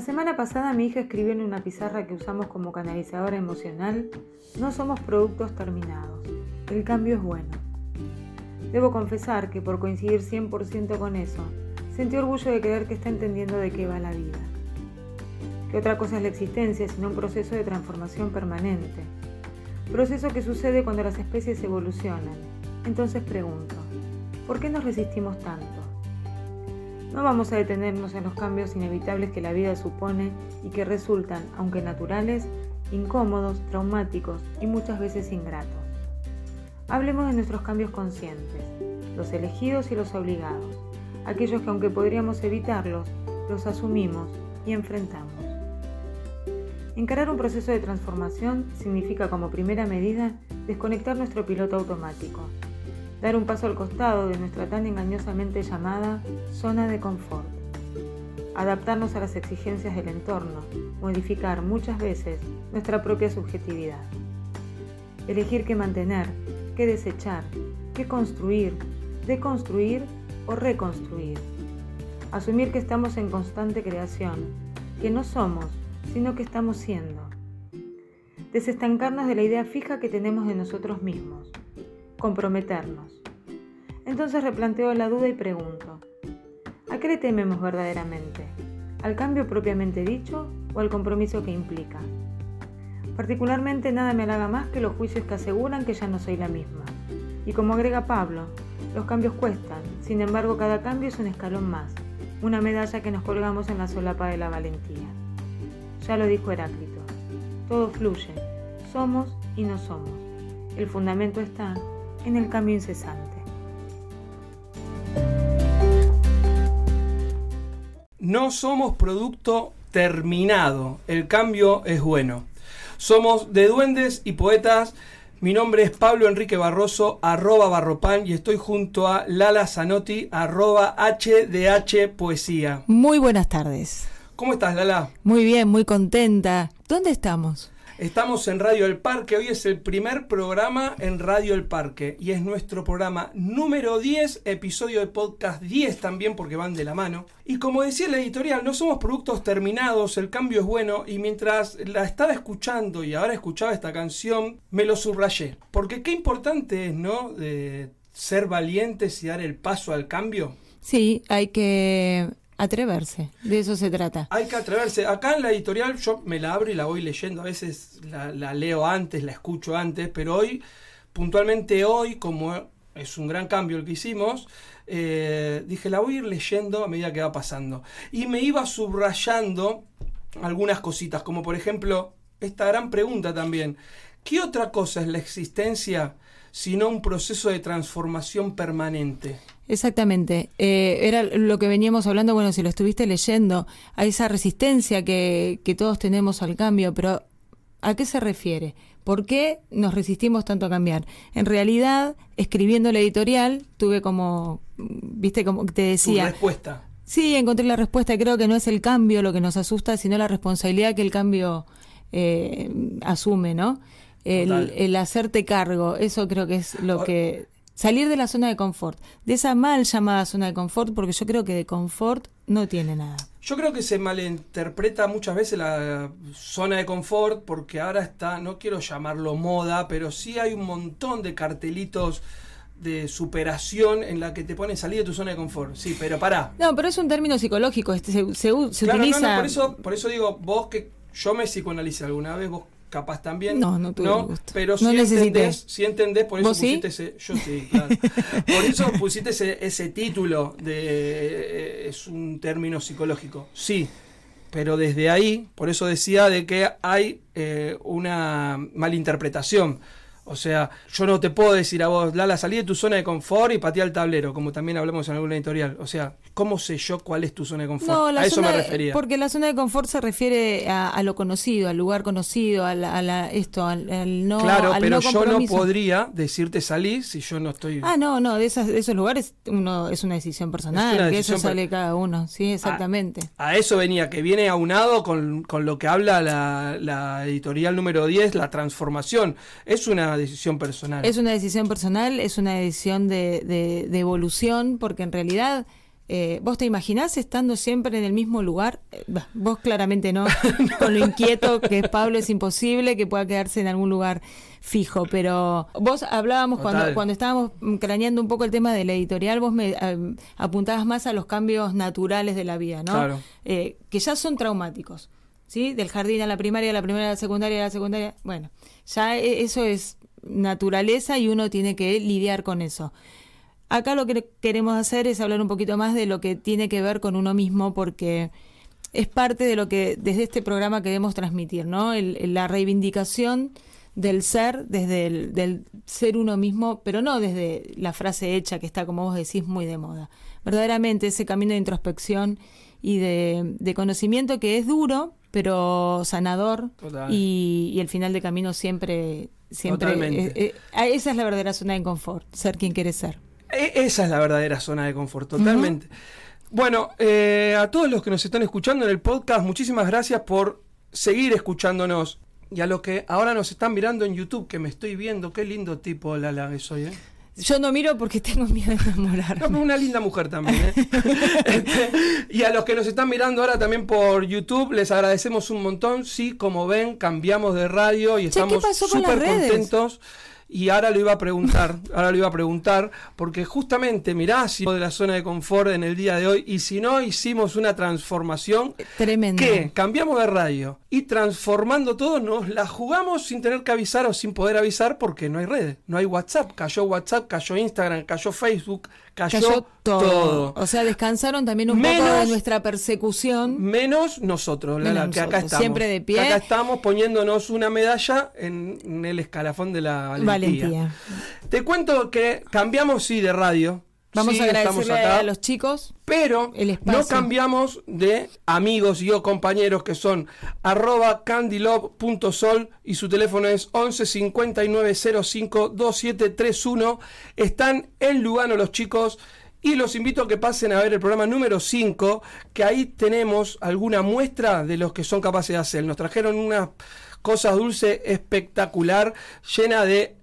La semana pasada mi hija escribió en una pizarra que usamos como canalizadora emocional, no somos productos terminados, el cambio es bueno. Debo confesar que por coincidir 100% con eso, sentí orgullo de creer que está entendiendo de qué va la vida. ¿Qué otra cosa es la existencia sino un proceso de transformación permanente? Proceso que sucede cuando las especies evolucionan. Entonces pregunto, ¿por qué nos resistimos tanto? No vamos a detenernos en los cambios inevitables que la vida supone y que resultan, aunque naturales, incómodos, traumáticos y muchas veces ingratos. Hablemos de nuestros cambios conscientes, los elegidos y los obligados, aquellos que aunque podríamos evitarlos, los asumimos y enfrentamos. Encarar un proceso de transformación significa como primera medida desconectar nuestro piloto automático, dar un paso al costado de nuestra tan engañosamente llamada zona de confort, adaptarnos a las exigencias del entorno, modificar muchas veces nuestra propia subjetividad, elegir qué mantener, qué desechar, qué construir, deconstruir o reconstruir, asumir que estamos en constante creación, que no somos, sino que estamos siendo, desestancarnos de la idea fija que tenemos de nosotros mismos, comprometernos. Entonces replanteo la duda y pregunto, ¿a qué le tememos verdaderamente? ¿Al cambio propiamente dicho o al compromiso que implica? Particularmente nada me halaga más que los juicios que aseguran que ya no soy la misma. Y como agrega Pablo, los cambios cuestan, sin embargo cada cambio es un escalón más, una medalla que nos colgamos en la solapa de la valentía. Ya lo dijo Heráclito, todo fluye, somos y no somos. El fundamento está en el cambio incesante. No somos producto terminado, el cambio es bueno. Somos de duendes y poetas. Mi nombre es Pablo Enrique Barroso, arroba barropan, y estoy junto a Lala Zanotti, arroba HDH Poesía. Muy buenas tardes. ¿Cómo estás, Lala? Muy bien, muy contenta. ¿Dónde estamos? Estamos en Radio El Parque, hoy es el primer programa en Radio El Parque y es nuestro programa número 10, episodio de podcast 10 también porque van de la mano. Y como decía la editorial, no somos productos terminados, el cambio es bueno y mientras la estaba escuchando y ahora escuchaba esta canción, me lo subrayé. Porque qué importante es, ¿no? De ser valientes y dar el paso al cambio. Sí, hay que Atreverse, de eso se trata. Hay que atreverse. Acá en la editorial yo me la abro y la voy leyendo. A veces la, leo antes, la escucho antes, pero hoy, puntualmente hoy, como es un gran cambio el que hicimos, eh, dije, la voy a ir leyendo a medida que va pasando. Y me iba subrayando algunas cositas, como por ejemplo, esta gran pregunta también. ¿Qué otra cosa es la existencia sino un proceso de transformación permanente? Exactamente. Eh, era lo que veníamos hablando, bueno, si lo estuviste leyendo, a esa resistencia que, que todos tenemos al cambio, pero ¿a qué se refiere? ¿Por qué nos resistimos tanto a cambiar? En realidad, escribiendo la editorial, tuve como, viste, como te decía... Tu respuesta. Sí, encontré la respuesta. Creo que no es el cambio lo que nos asusta, sino la responsabilidad que el cambio eh, asume, ¿no? El, el, hacerte cargo, eso creo que es lo que salir de la zona de confort, de esa mal llamada zona de confort, porque yo creo que de confort no tiene nada. Yo creo que se malinterpreta muchas veces la zona de confort porque ahora está, no quiero llamarlo moda, pero sí hay un montón de cartelitos de superación en la que te ponen salir de tu zona de confort. Sí, pero pará. No, pero es un término psicológico, este, se, se, utiliza... No, no, por eso, por eso digo, vos que yo me psicoanalicé alguna vez, vos capaz también. No, no tuve ¿no? Pero si entendés, si entendés, por eso pusiste ese. Yo sí, claro. por eso pusiste ese, ese título de. Eh, es un término psicológico. Sí. Pero desde ahí, por eso decía de que hay eh, una malinterpretación. O sea, yo no te puedo decir a vos, Lala, salí de tu zona de confort y patea el tablero, como también hablamos en alguna editorial. O sea, ¿cómo sé yo cuál es tu zona de confort? a eso me refería. Porque la zona de confort se refiere a, lo conocido, al lugar conocido, a, la, esto, al, no Claro, pero yo no podría decirte salir si yo no estoy... Ah, no, no, de, esas, esos lugares uno es una decisión personal, que eso sale cada uno, sí, exactamente. A, eso venía, que viene aunado con, con lo que habla la, la editorial número 10, la transformación. Es una decisión personal. Es una decisión personal, es una decisión de, de, evolución, porque en realidad Eh, ¿Vos te imaginás estando siempre en el mismo lugar? Eh, vos claramente no, con lo inquieto que es Pablo es imposible que pueda quedarse en algún lugar fijo, pero vos hablábamos cuando, cuando estábamos craneando un poco el tema de la editorial, vos me eh, apuntabas más a los cambios naturales de la vida, ¿no? Claro. que ya son traumáticos, ¿sí? Del jardín a la primaria, a la primaria a la secundaria, a la secundaria, bueno, ya eso es naturaleza y uno tiene que lidiar con eso. Acá lo que queremos hacer es hablar un poquito más de lo que tiene que ver con uno mismo, porque es parte de lo que desde este programa queremos transmitir, ¿no? la reivindicación del ser, desde el del ser uno mismo, pero no desde la frase hecha que está, como vos decís, muy de moda. Verdaderamente ese camino de introspección y de, conocimiento que es duro, pero sanador y, el final de camino siempre, siempre eh, eh, esa es la verdadera zona de confort, ser quien quiere ser. E, esa es la verdadera zona de confort, totalmente. Bueno, eh, a todos los que nos están escuchando en el podcast, muchísimas gracias por seguir escuchándonos. Y a los que ahora nos están mirando en YouTube, que me estoy viendo, qué lindo tipo Lala que soy, ¿eh? Yo no miro porque tengo miedo de enamorar. No, una linda mujer también. ¿eh? Este, y a los que nos están mirando ahora también por YouTube, les agradecemos un montón. Sí, como ven, cambiamos de radio y estamos súper contentos. Y ahora lo iba a preguntar, ahora lo iba a preguntar, porque justamente mirá si de la zona de confort en el día de hoy, y si no hicimos una transformación tremenda. Que cambiamos de radio y transformando todo, nos la jugamos sin tener que avisar o sin poder avisar porque no hay redes, no hay WhatsApp, cayó WhatsApp, cayó Instagram, cayó Facebook, cayó, todo. O sea, descansaron también un poco de nuestra persecución. Menos nosotros, la, que acá estamos. Siempre de pie. acá estamos poniéndonos una medalla en, el escalafón de la valentía. Te cuento que cambiamos, sí, de radio. Vamos a agradecerle a los chicos. Pero no cambiamos de amigos y o compañeros que son arroba y su teléfono es 11 59 05 2731. Están en Lugano los chicos. Y los invito a que pasen a ver el programa número 5, que ahí tenemos alguna muestra de los que son capaces de hacer. Nos trajeron unas cosas dulces espectacular, llena de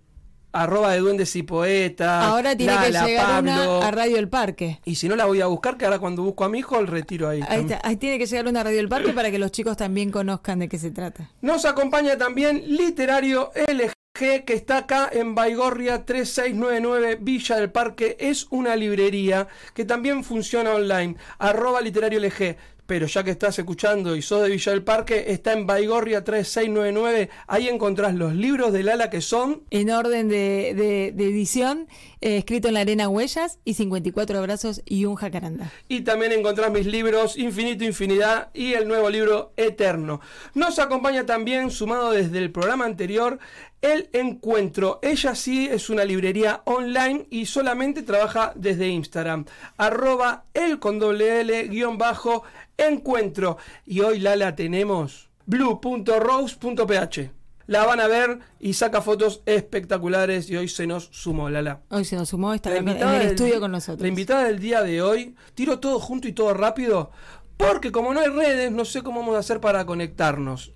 arroba de duendes y poetas. Ahora tiene que llegar una a Radio El Parque. Y si no la voy a buscar, que ahora cuando busco a mi hijo, el retiro ahí. Ahí, tiene que llegar una a Radio El Parque para que los chicos también conozcan de qué se trata. Nos acompaña también Literario LG que está acá en Baigorria 3699 Villa del Parque. Es una librería que también funciona online. Arroba literario LG pero ya que estás escuchando y sos de Villa del Parque, está en Baigorria 3699. Ahí encontrás los libros del ala que son. En orden de, edición, eh, escrito en la arena Huellas y 54 abrazos y un jacaranda. Y también encontrás mis libros Infinito, Infinidad y el nuevo libro Eterno. Nos acompaña también, sumado desde el programa anterior, el Encuentro. Ella sí es una librería online y solamente trabaja desde Instagram. Arroba el con doble L guion bajo encuentro. Y hoy Lala tenemos blue.rose.ph. La van a ver y saca fotos espectaculares y hoy se nos sumó, Lala. Hoy se nos sumó, está en el estudio con nosotros. La invitada del día de hoy, tiro todo junto y todo rápido, porque como no hay redes, no sé cómo vamos a hacer para conectarnos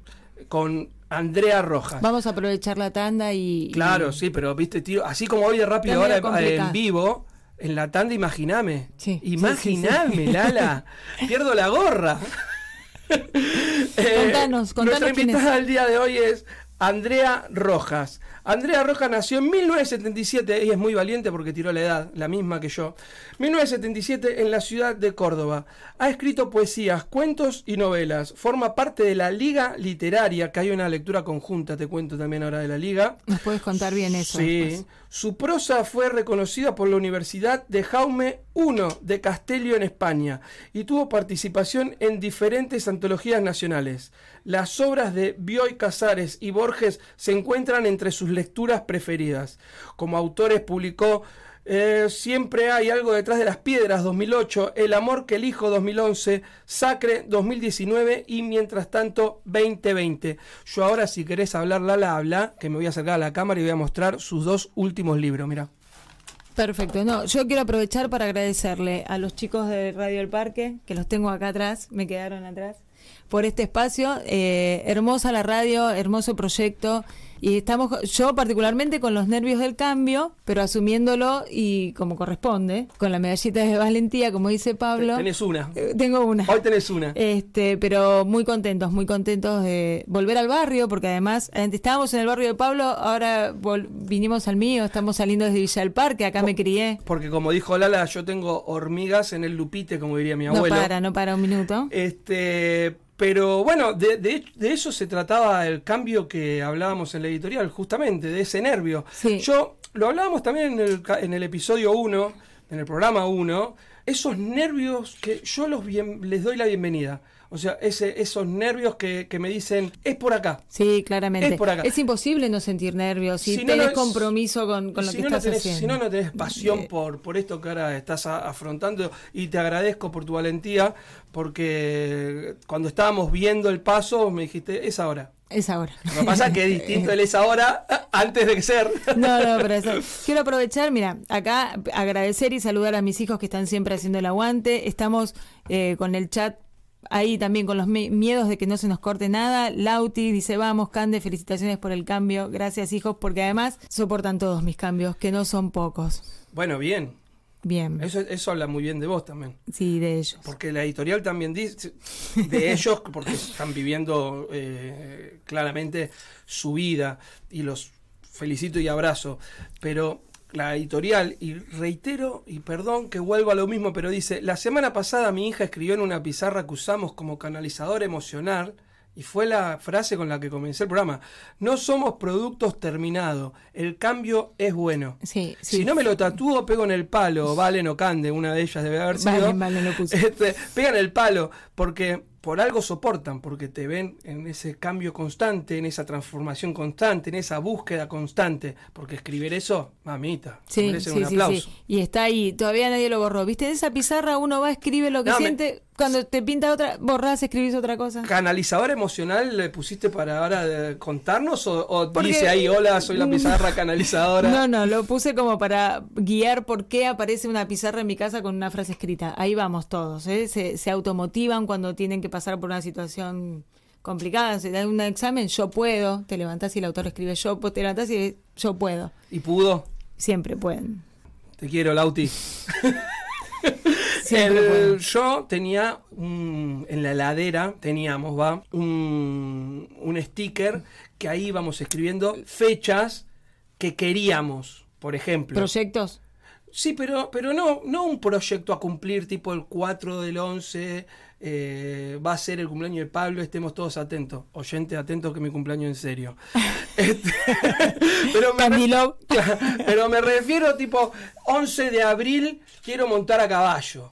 con Andrea Rojas. Vamos a aprovechar la tanda y... Claro, sí, pero viste, tiro, así como hoy de rápido ahora en vivo, en la tanda, imagíname. Sí, imagíname, Lala. Pierdo la gorra. contanos, contanos. Nuestra invitada del día de hoy es Andrea Rojas. Andrea Rojas nació en 1977, ella es muy valiente porque tiró la edad, la misma que yo. 1977 en la ciudad de Córdoba. Ha escrito poesías, cuentos y novelas. Forma parte de la Liga Literaria, que hay una lectura conjunta, te cuento también ahora de la Liga. ¿Nos puedes contar bien eso? Sí. Su prosa fue reconocida por la Universidad de Jaume I de Castello en España y tuvo participación en diferentes antologías nacionales. Las obras de Bioy Casares y Borges se encuentran entre sus lecturas preferidas. Como autores publicó eh, Siempre hay algo detrás de las piedras 2008, El amor que elijo 2011, Sacre 2019 y mientras tanto 2020. Yo ahora si querés hablar Lala habla, que me voy a acercar a la cámara y voy a mostrar sus dos últimos libros, mira. Perfecto, no, yo quiero aprovechar para agradecerle a los chicos de Radio El Parque, que los tengo acá atrás, me quedaron atrás, por este espacio. Eh, hermosa la radio, hermoso proyecto Y estamos, yo particularmente con los nervios del cambio, pero asumiéndolo y como corresponde, con la medallita de valentía, como dice Pablo. Tenés una. Eh, tengo una. Hoy tenés una. Este, pero muy contentos, muy contentos de volver al barrio, porque además antes estábamos en el barrio de Pablo, ahora vinimos al mío, estamos saliendo desde Villa del Parque, acá me crié. Porque como dijo Lala, yo tengo hormigas en el lupite, como diría mi abuelo. No para, no para un minuto. Este, pero bueno, de, de, eso se trataba el cambio que hablábamos en la editorial, justamente, de ese nervio. Yo lo hablábamos también en el, en el episodio 1, en el programa 1, esos nervios que yo los les doy la bienvenida. O sea, ese, esos nervios que, me dicen, es por acá. Sí, claramente. Es por acá. Es imposible no sentir nervios si, tenés compromiso con, lo que estás haciendo. Si no, no tenés pasión eh, por, por esto que ahora estás afrontando y te agradezco por tu valentía porque cuando estábamos viendo el paso me dijiste, es ahora. Es ahora. Lo que pasa es que es distinto el es ahora antes de ser. No, no, pero eso. Quiero aprovechar, mira, acá agradecer y saludar a mis hijos que están siempre haciendo el aguante. Estamos eh, con el chat ahí también con los miedos de que no se nos corte nada. Lauti dice, vamos, Cande, felicitaciones por el cambio. Gracias, hijos, porque además soportan todos mis cambios, que no son pocos. Bueno, bien. Bien. Eso, eso habla muy bien de vos también. Sí, de ellos. Porque la editorial también dice, de ellos, porque están viviendo eh, claramente su vida y los felicito y abrazo. Pero la editorial, y reitero, y perdón que vuelva a lo mismo, pero dice, la semana pasada mi hija escribió en una pizarra que usamos como canalizador emocional, y fue la frase con la que comencé el programa, no somos productos terminados, el cambio es bueno. Sí, Si no me lo tatúo, pego en el palo, Valen o Cande, una de ellas debe haber sido. Vale, lo puse. Este, pega en el palo, porque por algo soportan, porque te ven en ese cambio constante, en esa transformación constante, en esa búsqueda constante, porque escribir eso, mamita, sí, merece un aplauso. Y está ahí, todavía nadie lo borró. ¿Viste? En esa pizarra uno va, escribe lo que siente, cuando te pinta otra, borrás, escribís otra cosa. ¿Canalizador emocional le pusiste para ahora contarnos o, dice ahí, hola, soy la pizarra canalizadora? No, no, lo puse como para guiar por qué aparece una pizarra en mi casa con una frase escrita. Ahí vamos todos, ¿eh? se, se automotivan cuando tienen que pasar por una situación complicada, se da un examen, yo puedo, te levantás y el autor escribe yo, te levantás y yo puedo. ¿Y pudo? Siempre pueden. Te quiero, Lauti. yo tenía en la heladera, teníamos, va, un, un sticker que ahí íbamos escribiendo fechas que queríamos, por ejemplo. ¿Proyectos? Sí, pero, pero no, no un proyecto a cumplir tipo el 4 del 11, eh, va a ser el cumpleaños de Pablo, estemos todos atentos. Oyentes atentos que mi cumpleaños en serio. Este, pero, me pero me refiero tipo 11 de abril, quiero montar a caballo.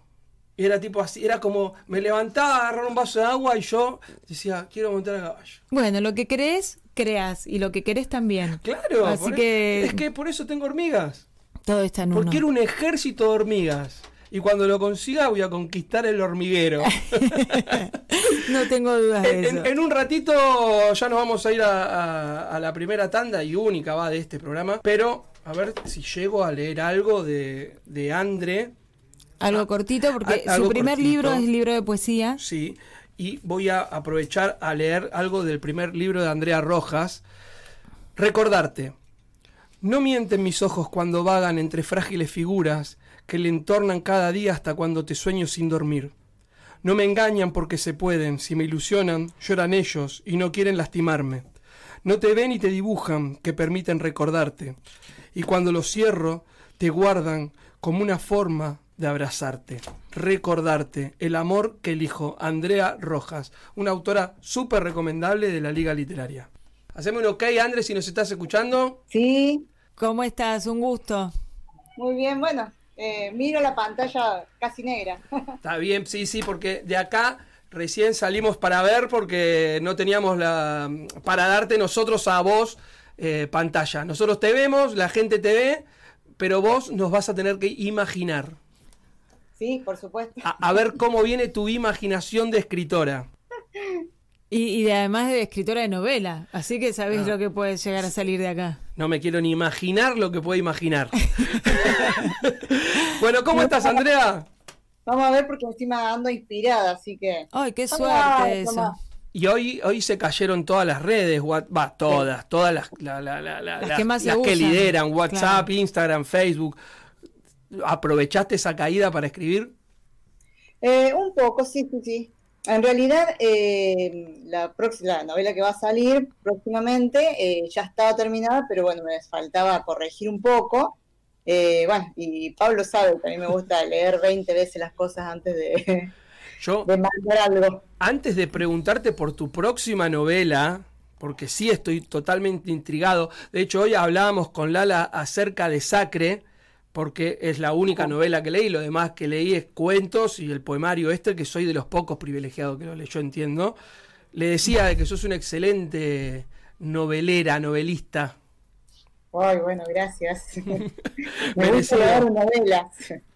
Y era tipo así, era como me levantaba a agarrar un vaso de agua y yo decía, quiero montar a caballo. Bueno, lo que crees, creas. Y lo que querés también. Claro, así que... es que por eso tengo hormigas. Todo está en Porque era un ejército de hormigas y cuando lo consiga voy a conquistar el hormiguero. no tengo dudas de eso. En, un ratito ya nos vamos a ir a, la primera tanda y única va de este programa, pero a ver si llego a leer algo de, de Andre. Algo cortito, porque su primer libro es libro de poesía. Sí, y voy a aprovechar a leer algo del primer libro de Andrea Rojas. Recordarte. No mienten mis ojos cuando vagan entre frágiles figuras que le entornan cada día hasta cuando te sueño sin dormir. No me engañan porque se pueden, si me ilusionan, lloran ellos y no quieren lastimarme. No te ven y te dibujan, que permiten recordarte. Y cuando los cierro, te guardan como una forma de abrazarte, recordarte, el amor que elijo, Andrea Rojas, una autora súper recomendable de la Liga Literaria. Hacemos un ok, Andrés, si nos estás escuchando. Sí. ¿Cómo estás? Un gusto. Muy bien, bueno, eh, miro la pantalla casi negra. Está bien, sí, sí, porque de acá recién salimos para ver porque no teníamos la para darte nosotros a vos eh, pantalla. Nosotros te vemos, la gente te ve, pero vos nos vas a tener que imaginar. Sí, por supuesto. A, ver cómo viene tu imaginación de escritora. Y, además de escritora de novela, así que sabés lo que puede llegar a salir de acá. No me quiero ni imaginar lo que puede imaginar. bueno, ¿cómo estás, Andrea? Vamos a ver porque me estoy dando inspirada, así que. Ay, qué suerte eso. Y hoy, hoy se cayeron todas las redes, va, todas, todas las, las, que, más que lideran, WhatsApp, Instagram, Facebook. ¿Aprovechaste esa caída para escribir? Eh, un poco, sí, sí, sí. En realidad, eh, la, próxima, novela que va a salir próximamente eh, ya estaba terminada, pero bueno, me faltaba corregir un poco. bueno, y Pablo sabe que a mí me gusta leer 20 veces las cosas antes de, Yo, Antes de preguntarte por tu próxima novela, porque sí estoy totalmente intrigado. De hecho, hoy hablábamos con Lala acerca de Sacre, porque es la única novela que leí. Lo demás que leí es cuentos y el poemario este, que soy de los pocos privilegiados que lo leyó, entiendo. Le decía que sos una excelente novelera, novelista. Ay, bueno, gracias. Me gusta leer novelas.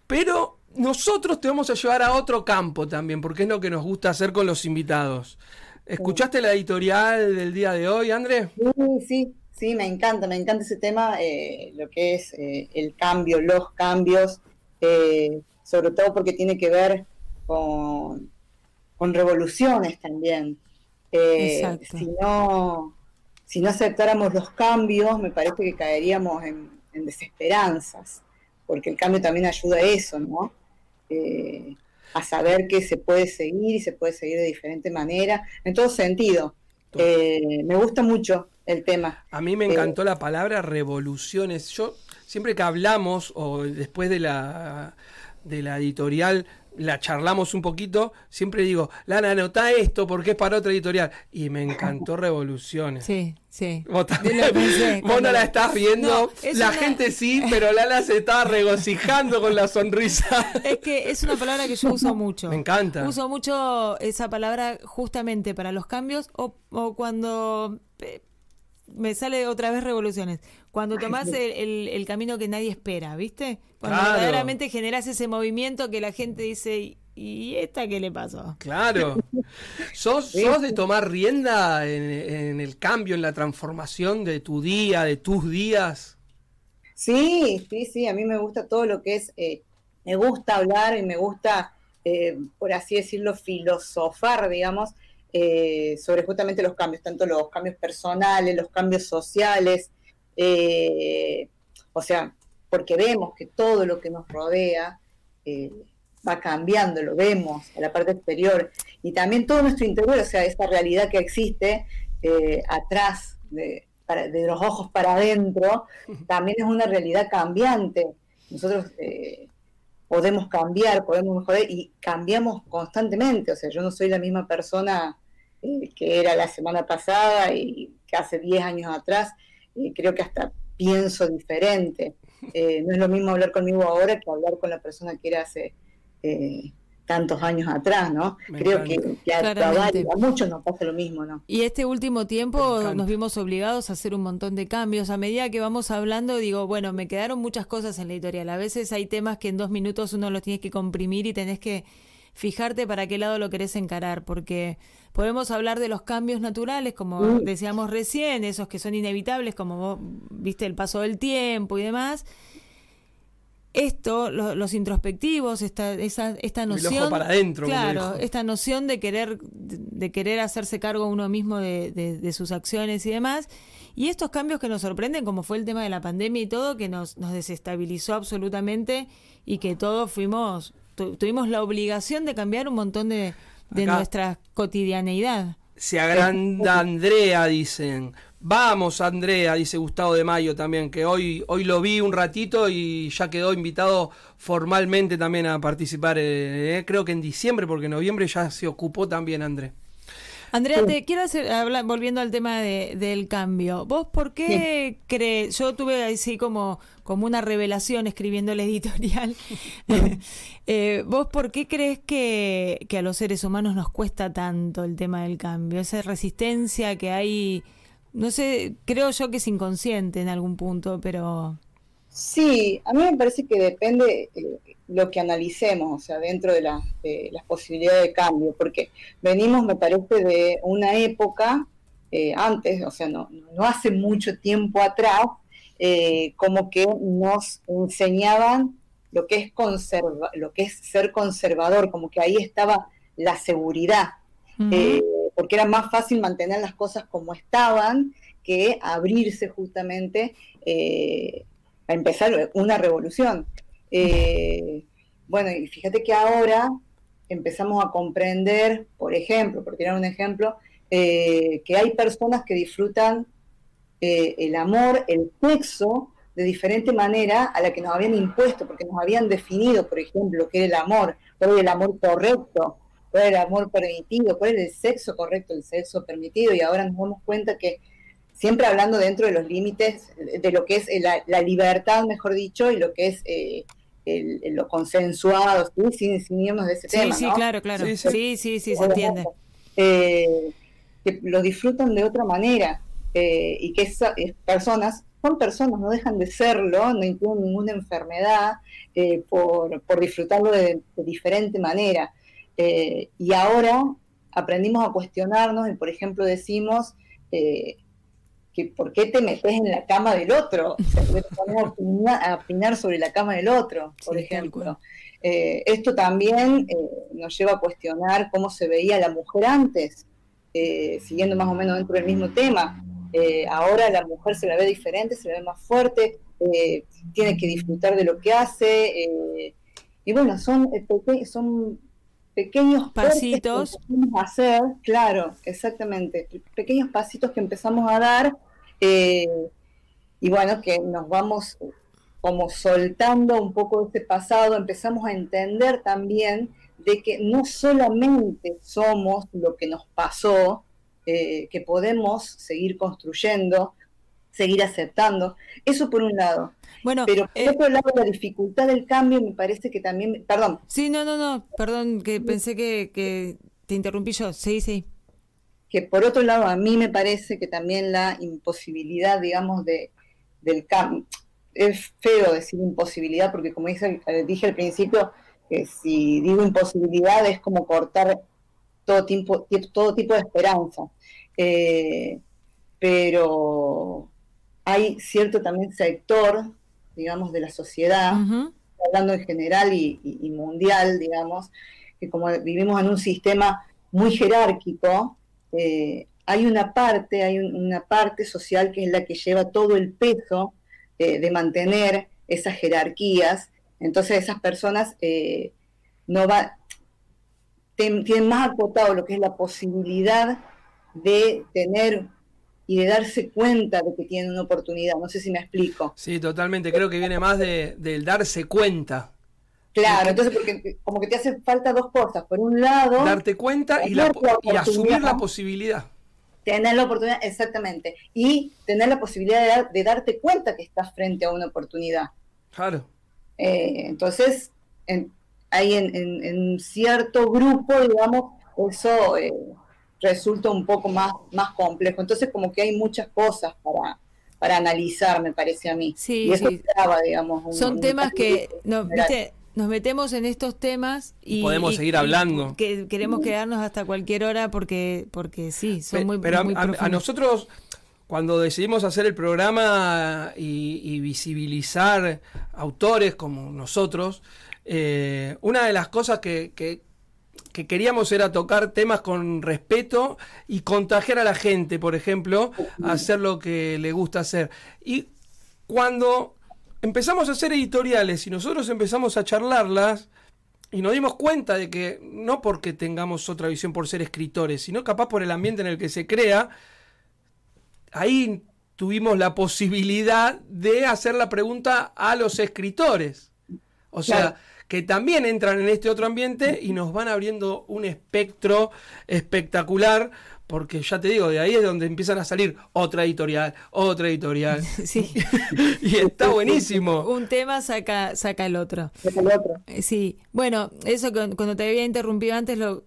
Pero nosotros te vamos a llevar a otro campo también, porque es lo que nos gusta hacer con los invitados. ¿Escuchaste la editorial del día de hoy, André? Sí, sí, sí, me encanta, me encanta ese tema, eh, lo que es eh, el cambio, los cambios, eh, sobre todo porque tiene que ver con, con revoluciones también. si, no, si no aceptáramos los cambios, me parece que caeríamos en, en desesperanzas, porque el cambio también ayuda a eso, ¿no? Eh, a saber que se puede seguir y se puede seguir de diferente manera, en todo sentido. Eh, me gusta mucho el tema. A mí me encantó eh, la palabra revoluciones. Yo siempre que hablamos o después de la de la editorial la charlamos un poquito, siempre digo, Lana, anota esto porque es para otra editorial. Y me encantó Revoluciones. Sí, sí. Vos, no la estás viendo, la gente sí, pero Lana se estaba regocijando con la sonrisa. Es que es una palabra que yo uso mucho. Me encanta. Uso mucho esa palabra justamente para los cambios o, o cuando eh, me sale otra vez revoluciones. Cuando tomás el, el, camino que nadie espera, ¿viste? Cuando verdaderamente generas ese movimiento que la gente dice, ¿y esta qué le pasó? Claro. ¿Sos, sos de tomar rienda en, el cambio, en la transformación de tu día, de tus días? Sí, sí, sí. A mí me gusta todo lo que es. Eh, me gusta hablar y me gusta, eh, por así decirlo, filosofar, digamos, eh, sobre justamente los cambios, tanto los cambios personales, los cambios sociales, eh, o sea, porque vemos que todo lo que nos rodea eh, va cambiando, lo vemos en la parte exterior, y también todo nuestro interior, o sea, esta realidad que existe atrás de, de, los ojos para adentro, también es una realidad cambiante. Nosotros podemos cambiar, podemos mejorar y cambiamos constantemente. O sea, yo no soy la misma persona eh, que era la semana pasada y que hace 10 años atrás, creo que hasta pienso diferente. Eh, no es lo mismo hablar conmigo ahora que hablar con la persona que era hace eh, tantos años atrás, ¿no? creo que, a, muchos nos pasa lo mismo, ¿no? Y este último tiempo nos vimos obligados a hacer un montón de cambios. A medida que vamos hablando, digo, bueno, me quedaron muchas cosas en la editorial. A veces hay temas que en dos minutos uno los tiene que comprimir y tenés que fijarte para qué lado lo querés encarar, porque podemos hablar de los cambios naturales, como mm. decíamos recién, esos que son inevitables, como vos viste el paso del tiempo y demás. Esto, los introspectivos, esta, esa, esta noción, para adentro, claro, esta noción de querer, de, querer hacerse cargo uno mismo de, de, sus acciones y demás, y estos cambios que nos sorprenden, como fue el tema de la pandemia y todo, que nos, nos desestabilizó absolutamente y que todos fuimos tuvimos la obligación de cambiar un montón de, nuestra cotidianeidad. Se agranda Andrea, dicen. Vamos, Andrea, dice Gustavo de Mayo también, que hoy, hoy lo vi un ratito y ya quedó invitado formalmente también a participar, eh, eh, creo que en diciembre, porque en noviembre ya se ocupó también André. Andrea, te quiero hacer, hablar, volviendo al tema de, del cambio. ¿Vos por qué crees? Yo tuve así como, como una revelación escribiendo el editorial. eh, ¿Vos por qué crees que, que a los seres humanos nos cuesta tanto el tema del cambio? Esa resistencia que hay, no sé, creo yo que es inconsciente en algún punto, pero... Sí, a mí me parece que depende eh, lo que analicemos, o sea, dentro de, las posibilidades de cambio, porque venimos, me parece, de una época eh, antes, o sea, no, no, hace mucho tiempo atrás, eh, como que nos enseñaban lo que es conserva, lo que es ser conservador, como que ahí estaba la seguridad. porque era más fácil mantener las cosas como estaban que abrirse justamente eh, a empezar una revolución. Eh, bueno, y fíjate que ahora empezamos a comprender, por ejemplo, por tirar un ejemplo, que hay personas que disfrutan el amor, el sexo, de diferente manera a la que nos habían impuesto, porque nos habían definido, por ejemplo, qué era el amor, cuál era el amor correcto, cuál era el amor permitido, cuál era el sexo correcto, el sexo permitido, y ahora nos damos cuenta que siempre hablando dentro de los límites de lo que es la, libertad, mejor dicho, y lo que es eh, lo consensuado, sin, sin irnos de ese tema. Sí, sí, claro, claro. Sí, sí, sí, se entiende. Eh, que lo disfrutan de otra manera eh, y que esas personas son personas, no dejan de serlo, no tienen ninguna enfermedad eh, por, disfrutarlo de, diferente manera. Eh, y ahora aprendimos a cuestionarnos y, por ejemplo, decimos eh, que ¿por qué te metes en la cama del otro? O a, opinar, sobre la cama del otro, por ejemplo. esto también nos lleva a cuestionar cómo se veía la mujer antes, siguiendo más o menos dentro del mismo tema eh, ahora la mujer se la ve diferente, se la ve más fuerte, eh, tiene que disfrutar de lo que hace. Eh, y bueno, son, son pequeños pasitos. Que empezamos a hacer, claro, exactamente, pequeños pasitos que empezamos a dar y bueno, que nos vamos como soltando un poco este pasado, empezamos a entender también de que no solamente somos lo que nos pasó, eh, que podemos seguir construyendo, seguir aceptando. Eso por un lado. Bueno, pero por eh, otro lado, la dificultad del cambio me parece que también. Perdón. Sí, no, no, no, perdón, que pensé que, que te interrumpí yo. Sí, sí. Que por otro lado, a mí me parece que también la imposibilidad, digamos, de, del cambio. Es feo decir imposibilidad, porque como dije, dije al principio, que si digo imposibilidad es como cortar todo tipo, todo tipo de esperanza. Eh, pero hay cierto también sector, digamos, de la sociedad, hablando en general y, mundial, digamos, que como vivimos en un sistema muy jerárquico, eh, hay una parte, hay una parte social que es la que lleva todo el peso eh, de mantener esas jerarquías. Entonces esas personas no va, tienen más acotado lo que es la posibilidad de tener y de darse cuenta de que tienen una oportunidad. No sé si me explico. Sí, totalmente. Creo que viene más de, del darse cuenta. Claro, entonces porque como que te hace falta dos cosas. Por un lado... Darte cuenta y, la, y asumir la posibilidad. Tener la oportunidad, exactamente. Y tener la posibilidad de, darte cuenta que estás frente a una oportunidad. Claro. Eh, entonces, en, hay en, cierto grupo, digamos, eso eh, resulta un poco más, más complejo. Entonces, como que hay muchas cosas para, para analizar, me parece a mí. Sí, digamos. Son temas que, no, ¿viste? nos metemos en estos temas y podemos seguir hablando. que queremos quedarnos hasta cualquier hora porque porque sí, son muy Pero a, nosotros cuando decidimos hacer el programa y, y, visibilizar autores como nosotros, eh, una de las cosas que, que, queríamos era tocar temas con respeto y contagiar a la gente, por ejemplo, a hacer lo que le gusta hacer. Y cuando empezamos a hacer editoriales y nosotros empezamos a charlarlas, y nos dimos cuenta de que no porque tengamos otra visión por ser escritores, sino capaz por el ambiente en el que se crea, ahí tuvimos la posibilidad de hacer la pregunta a los escritores. O sea, que también entran en este otro ambiente y nos van abriendo un espectro espectacular, porque ya te digo, de ahí es donde empiezan a salir otra editorial, otra editorial. Sí. y está buenísimo. Un tema saca, saca el otro. Saca el otro. Eh, sí. Bueno, eso cuando te había interrumpido antes, lo,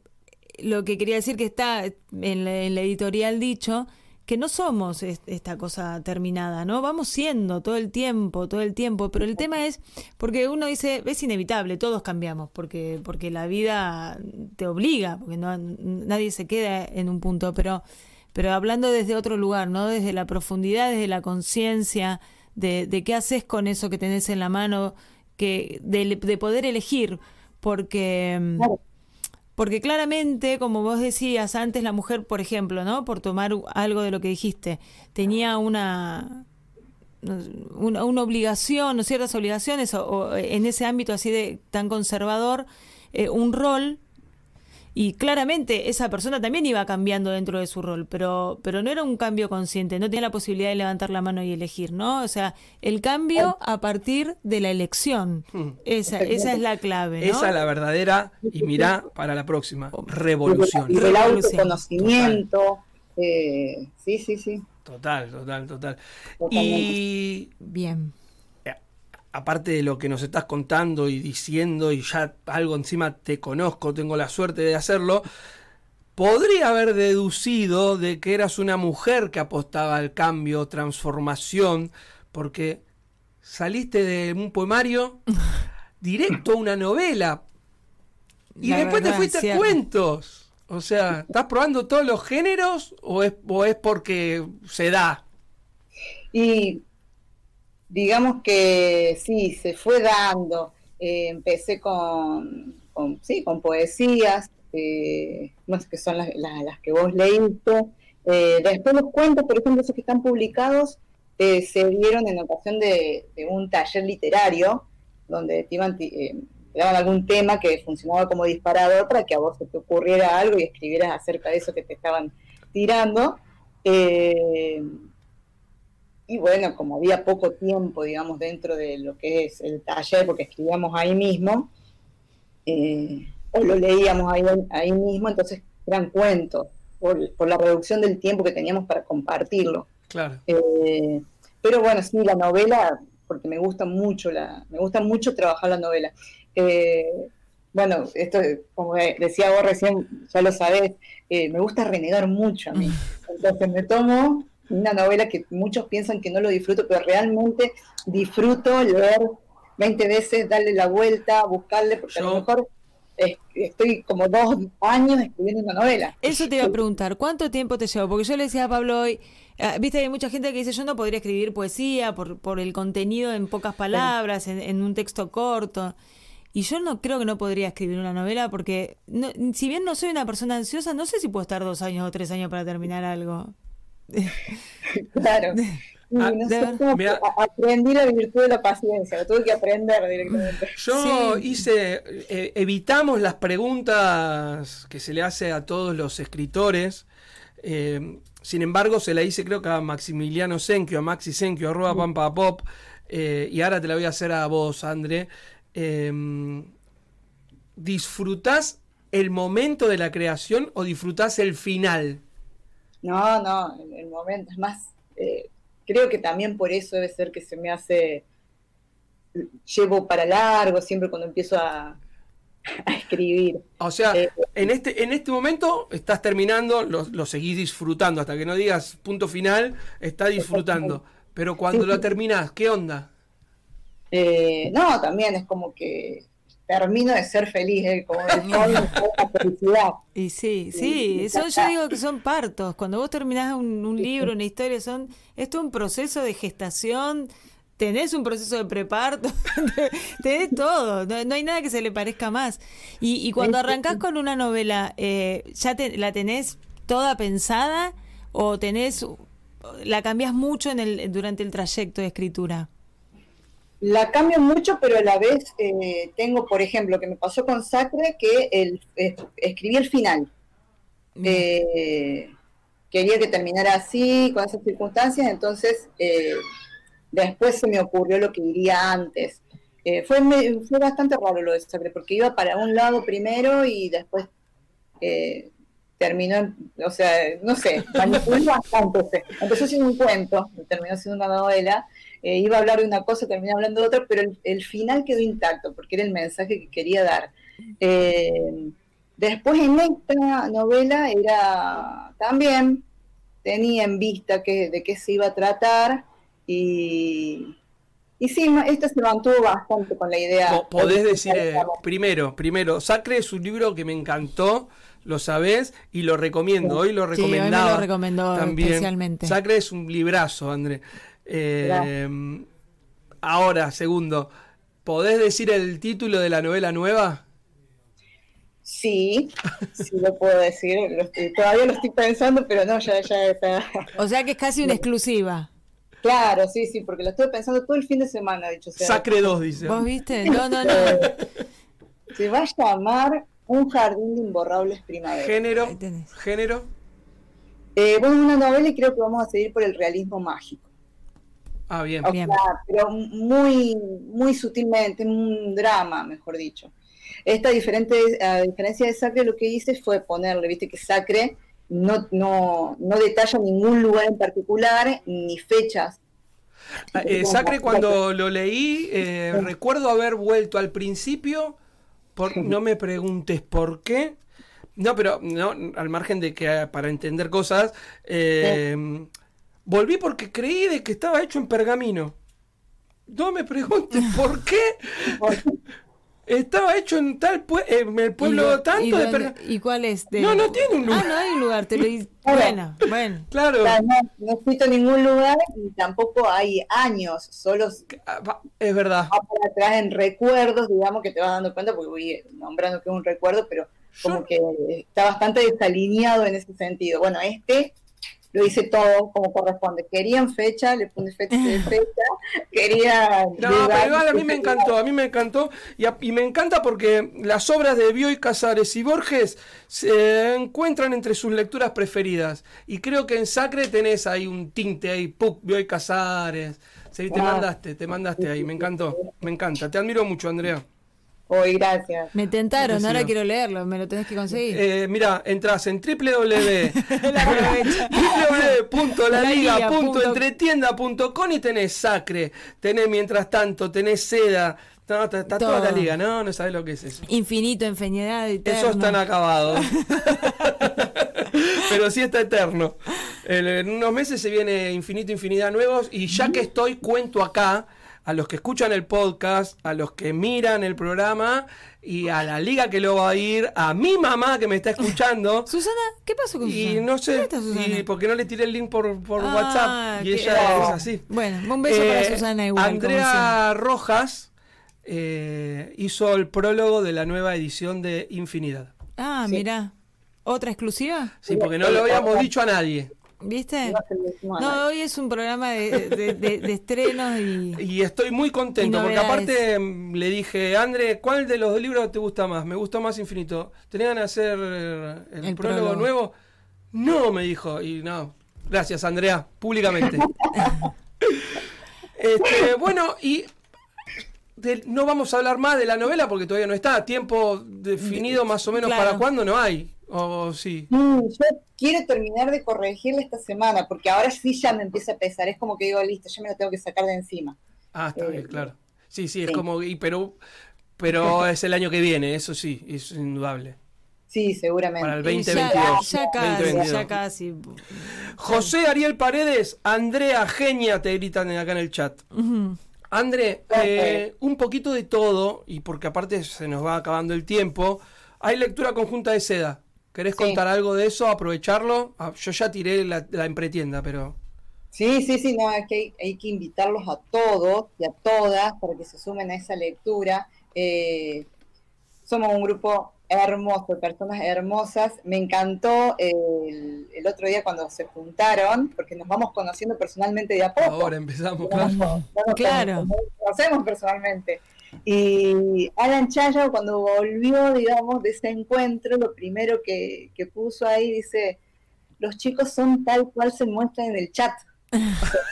lo que quería decir que está en la, en la editorial dicho que no somos esta cosa terminada, ¿no? Vamos siendo todo el tiempo, todo el tiempo, pero el tema es, porque uno dice, es inevitable, todos cambiamos, porque, porque la vida te obliga, porque no, nadie se queda en un punto, pero, pero hablando desde otro lugar, ¿no? Desde la profundidad, desde la conciencia, de, de, qué haces con eso que tenés en la mano, que de, de poder elegir, porque... Porque claramente, como vos decías, antes la mujer, por ejemplo, ¿no? Por tomar algo de lo que dijiste, tenía una una, obligación o ciertas obligaciones o, en ese ámbito así de tan conservador eh, un rol y claramente esa persona también iba cambiando dentro de su rol, pero, pero no era un cambio consciente, no tenía la posibilidad de levantar la mano y elegir, ¿no? O sea, el cambio a partir de la elección. Hmm. Esa, esa es la clave. ¿no? Esa es la verdadera, y mirá para la próxima, revolución. Y el autoconocimiento. Eh, sí, sí, sí. Total, total, total. Y. Bien aparte de lo que nos estás contando y diciendo y ya algo encima te conozco, tengo la suerte de hacerlo, podría haber deducido de que eras una mujer que apostaba al cambio, transformación, porque saliste de un poemario directo a una novela y después te fuiste a cuentos. O sea, ¿estás probando todos los géneros o es, o es porque se da? Y digamos que sí, se fue dando. Eh, empecé con, sí, con poesías, eh, que son las, que vos leíste. Eh, después los cuentos, por ejemplo, esos que están publicados, eh, se dieron en ocasión de, un taller literario, donde te, iban, daban algún tema que funcionaba como disparador para que a vos se te ocurriera algo y escribieras acerca de eso que te estaban tirando. Y bueno, como había poco tiempo, digamos, dentro de lo que es el taller, porque escribíamos ahí mismo, eh, o lo leíamos ahí, ahí mismo, entonces eran cuentos, por, la reducción del tiempo que teníamos para compartirlo. Claro. Eh, pero bueno, sí, la novela, porque me gusta mucho, la, me gusta mucho trabajar la novela. Eh, bueno, esto, como decía vos recién, ya lo sabés, me gusta renegar mucho a mí. Entonces me tomo una novela que muchos piensan que no lo disfruto, pero realmente disfruto leer 20 veces, darle la vuelta, buscarle, porque a lo mejor estoy como dos años escribiendo una novela. Eso te iba a preguntar, ¿cuánto tiempo te llevó? Porque yo le decía a Pablo hoy, ah, viste, hay mucha gente que dice, yo no podría escribir poesía por, por el contenido en pocas palabras, en, un texto corto. Y yo no creo que no podría escribir una novela porque, si bien no soy una persona ansiosa, no sé si puedo estar dos años o tres años para terminar algo. claro. Ah, aprendí la virtud de la paciencia, lo tuve que aprender directamente. Yo hice, eh, evitamos las preguntas que se le hace a todos los escritores. Eh, sin embargo, se la hice creo que a Maximiliano Senkio, a Maxi Senkio, arroba pampa pop. Eh, y ahora te la voy a hacer a vos, André. ¿Disfrutás el momento de la creación o disfrutás el final? No, no, en el momento, es más, eh, creo que también por eso debe ser que se me hace, llevo para largo siempre cuando empiezo a, escribir. O sea, eh, en, este, en este momento estás terminando, lo, seguís disfrutando, hasta que no digas punto final, estás disfrutando. Pero cuando lo terminas, ¿qué onda? Eh, no, también es como que termino de ser feliz, ¿eh? como de la felicidad. Y sí, sí, eso yo digo que son partos. Cuando vos terminás un, libro, una historia, son esto es un proceso de gestación, tenés un proceso de preparto, tenés todo, no, hay nada que se le parezca más. Y, y cuando arrancás con una novela, eh, ¿ya la tenés toda pensada o tenés la cambias mucho en el, durante el trayecto de escritura? La cambio mucho, pero a la vez eh, tengo, por ejemplo, que me pasó con Sacre, que el, escribí el final. Eh, quería que terminara así, con esas circunstancias, entonces eh, después se me ocurrió lo que iría antes. fue, fue bastante raro lo de Sacre, porque iba para un lado primero y después terminó, o sea, no sé, manipuló bastante. Empezó siendo un cuento, terminó siendo una novela, eh, iba a hablar de una cosa, terminé hablando de otra, pero el, final quedó intacto porque era el mensaje que quería dar. Eh, después en esta novela era también, tenía en vista que, de qué se iba a tratar y, y sí, esta se mantuvo bastante con la idea. Podés decir, eh, primero, primero, Sacre es un libro que me encantó, lo sabés y lo recomiendo. Hoy lo recomendaba. lo recomendó también. especialmente. Sacre es un librazo, André. Eh, ahora, segundo, ¿podés decir el título de la novela nueva? Sí, Sí, lo puedo decir. todavía lo estoy pensando, pero no, ya, ya está. O sea que es casi una exclusiva. Claro, sí, sí, porque lo estoy pensando todo el fin de semana, dicho sea. Sacre 2, dice. ¿Vos viste? No, no, no. Se va a llamar Un jardín de imborrables primavera. Género. Género. Eh, bueno, es una novela y creo que vamos a seguir por el realismo mágico. Ah, bien. bien. pero muy, muy sutilmente, un drama, mejor dicho. Esta diferente, a diferencia de Sacre, lo que hice fue ponerle, viste que Sacre no, no, no detalla ningún lugar en particular ni fechas. Ah, eh, Sacre, cuando lo leí, eh, recuerdo haber vuelto al principio, por, no me preguntes por qué. No, pero no, al margen de que para entender cosas, eh, volví porque creí de que estaba hecho en pergamino. No me preguntes por qué. Estaba hecho en tal en el pueblo tanto de ¿Y cuál es? No, no tiene un lugar. Ah, no hay un lugar. Te lo... bueno, bueno. Claro. no, no, he en ningún lugar y tampoco hay años. Solo ah, es verdad. para atrás en recuerdos, digamos, que te vas dando cuenta porque voy nombrando que es un recuerdo, pero como que está bastante desalineado en ese sentido. Bueno, este lo hice todo como corresponde. Querían fecha, le puse fecha fecha, quería... No, pero igual a mí me encantó, a mí me encantó, y, me encanta porque las obras de Bioy Casares y Borges se encuentran entre sus lecturas preferidas, y creo que en Sacre tenés ahí un tinte ahí, Puc, Bioy Casares, sí, te mandaste, te mandaste ahí, me encantó, me encanta, te admiro mucho, Andrea. Hoy, gracias. Me tentaron, ahora quiero leerlo, me lo tenés que conseguir. Eh, mira, entras en www.laliga.entretienda.com y tenés Sacre, tenés mientras tanto, tenés Seda, está, toda la liga, ¿no? No sabes lo que es eso. Infinito, infinidad, eterno. Eso están acabados. Pero sí está eterno. En unos meses se viene Infinito, Infinidad nuevos y ya que estoy, cuento acá a los que escuchan el podcast, a los que miran el programa y a la liga que lo va a ir, a mi mamá que me está escuchando. Susana, ¿qué pasó con Susana? Y no sé, y porque no le tiré el link por, por ah, WhatsApp y ella es así. Bueno, un beso para eh, Susana igual. Andrea Rojas eh, hizo el prólogo de la nueva edición de Infinidad. Ah, mira. ¿Otra exclusiva? Sí, porque no lo habíamos dicho a nadie. ¿Viste? No, hoy es un programa de, estrenos y. Y estoy muy contento, porque aparte le dije, André, ¿cuál de los libros te gusta más? Me gustó más Infinito. ¿Tenían que hacer el, prólogo, nuevo? No, me dijo. Y no. Gracias, Andrea, públicamente. este, bueno, y no vamos a hablar más de la novela porque todavía no está. Tiempo definido más o menos para cuándo no hay. Oh, sí. Mm, yo quiero terminar de corregirle esta semana, porque ahora sí ya me empieza a pesar. Es como que digo, listo, yo me lo tengo que sacar de encima. Ah, está bien, eh, claro. Sí, sí, es como, y, pero, pero es el año que viene, eso sí, es indudable. Sí, seguramente. Para el 2022. Ya, casi, ya casi. José Ariel Paredes, Andrea Genia, te gritan acá en el chat. André, eh, un poquito de todo, y porque aparte se nos va acabando el tiempo, hay lectura conjunta de seda. ¿Querés contar algo de eso? ¿Aprovecharlo? Ah, yo ya tiré la, la empretienda, pero... Sí, sí, sí, no, es que hay, que invitarlos a todos y a todas para que se sumen a esa lectura. Eh, somos un grupo hermoso, de personas hermosas. Me encantó el, otro día cuando se juntaron, porque nos vamos conociendo personalmente de a poco. Ahora empezamos, claro. claro. Nos conocemos personalmente. Y Alan Chayo, cuando volvió, digamos, de ese encuentro, lo primero que, puso ahí dice: Los chicos son tal cual se muestran en el chat.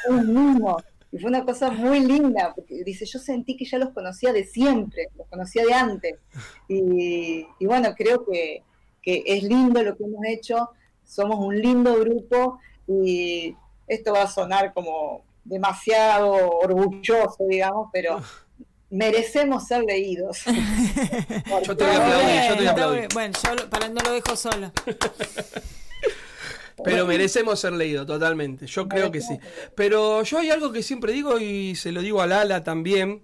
mismo. Y fue una cosa muy linda, porque dice: Yo sentí que ya los conocía de siempre, los conocía de antes. Y, bueno, creo que, que es lindo lo que hemos hecho, somos un lindo grupo y esto va a sonar como demasiado orgulloso, digamos, pero merecemos ser leídos. yo te voy a aplaudir, yo te voy a aplaudir. Bueno, yo para no lo dejo solo. Pero merecemos ser leídos, totalmente. Yo creo que sí. Pero yo hay algo que siempre digo y se lo digo a Lala también.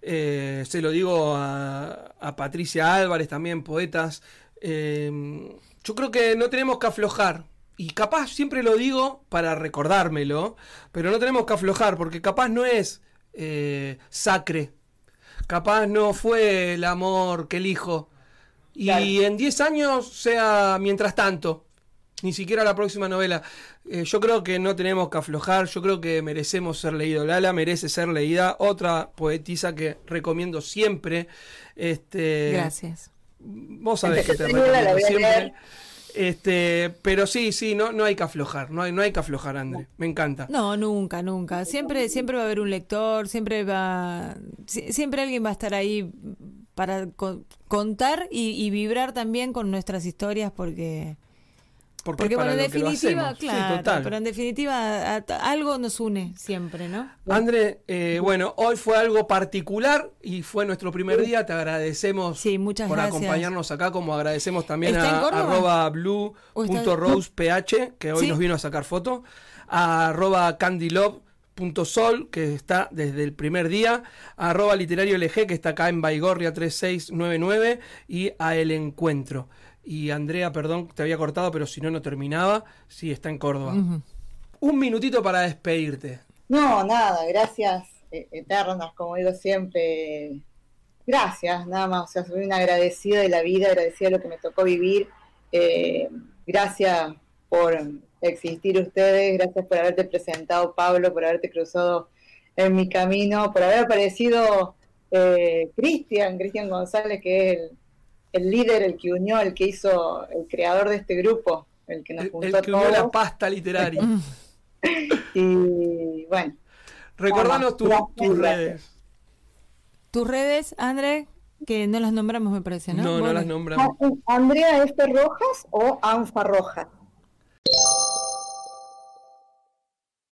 Eh, se lo digo a, Patricia Álvarez también, poetas. Eh, yo creo que no tenemos que aflojar. Y capaz siempre lo digo para recordármelo, pero no tenemos que aflojar porque capaz no es eh, sacre Capaz no fue el amor que elijo. Y en 10 años sea mientras tanto, ni siquiera la próxima novela. Eh, yo creo que no tenemos que aflojar, yo creo que merecemos ser leído. Lala merece ser leída, otra poetisa que recomiendo siempre. Este, Gracias. Vos sabés que te recomiendo siempre. Este, pero sí, sí, no, no hay que aflojar, no hay, no hay que aflojar, André. Me encanta. No, nunca, nunca. Siempre, siempre va a haber un lector, siempre va, siempre alguien va a estar ahí para contar y, vibrar también con nuestras historias porque porque, bueno, en definitiva, claro, pero en definitiva algo nos une siempre, ¿no? André, eh, bueno, hoy fue algo particular y fue nuestro primer día. Te agradecemos sí, muchas por acompañarnos acá, como agradecemos también a arroba blue.roseph, que hoy nos vino a sacar foto, a arroba que está desde el primer día, a arroba literario LG, que está acá en Baigorria 3699, y a El Encuentro. Y Andrea, perdón, te había cortado, pero si no, no terminaba. Sí, está en Córdoba. Un minutito para despedirte. No, nada, gracias eh, eternas, como digo siempre. Gracias, nada más. O sea, soy una agradecida de la vida, agradecida de lo que me tocó vivir. Eh, gracias por existir ustedes, gracias por haberte presentado, Pablo, por haberte cruzado en mi camino, por haber aparecido eh, Cristian, Cristian González, que es el el líder, el que unió, el que hizo, el creador de este grupo, el que nos juntó El, que unió la pasta literaria. y bueno. Recordanos tus redes. Tus redes, André, que no las nombramos, me parece, ¿no? No, no las nombramos. Andrea F. Rojas o Anfa Rojas.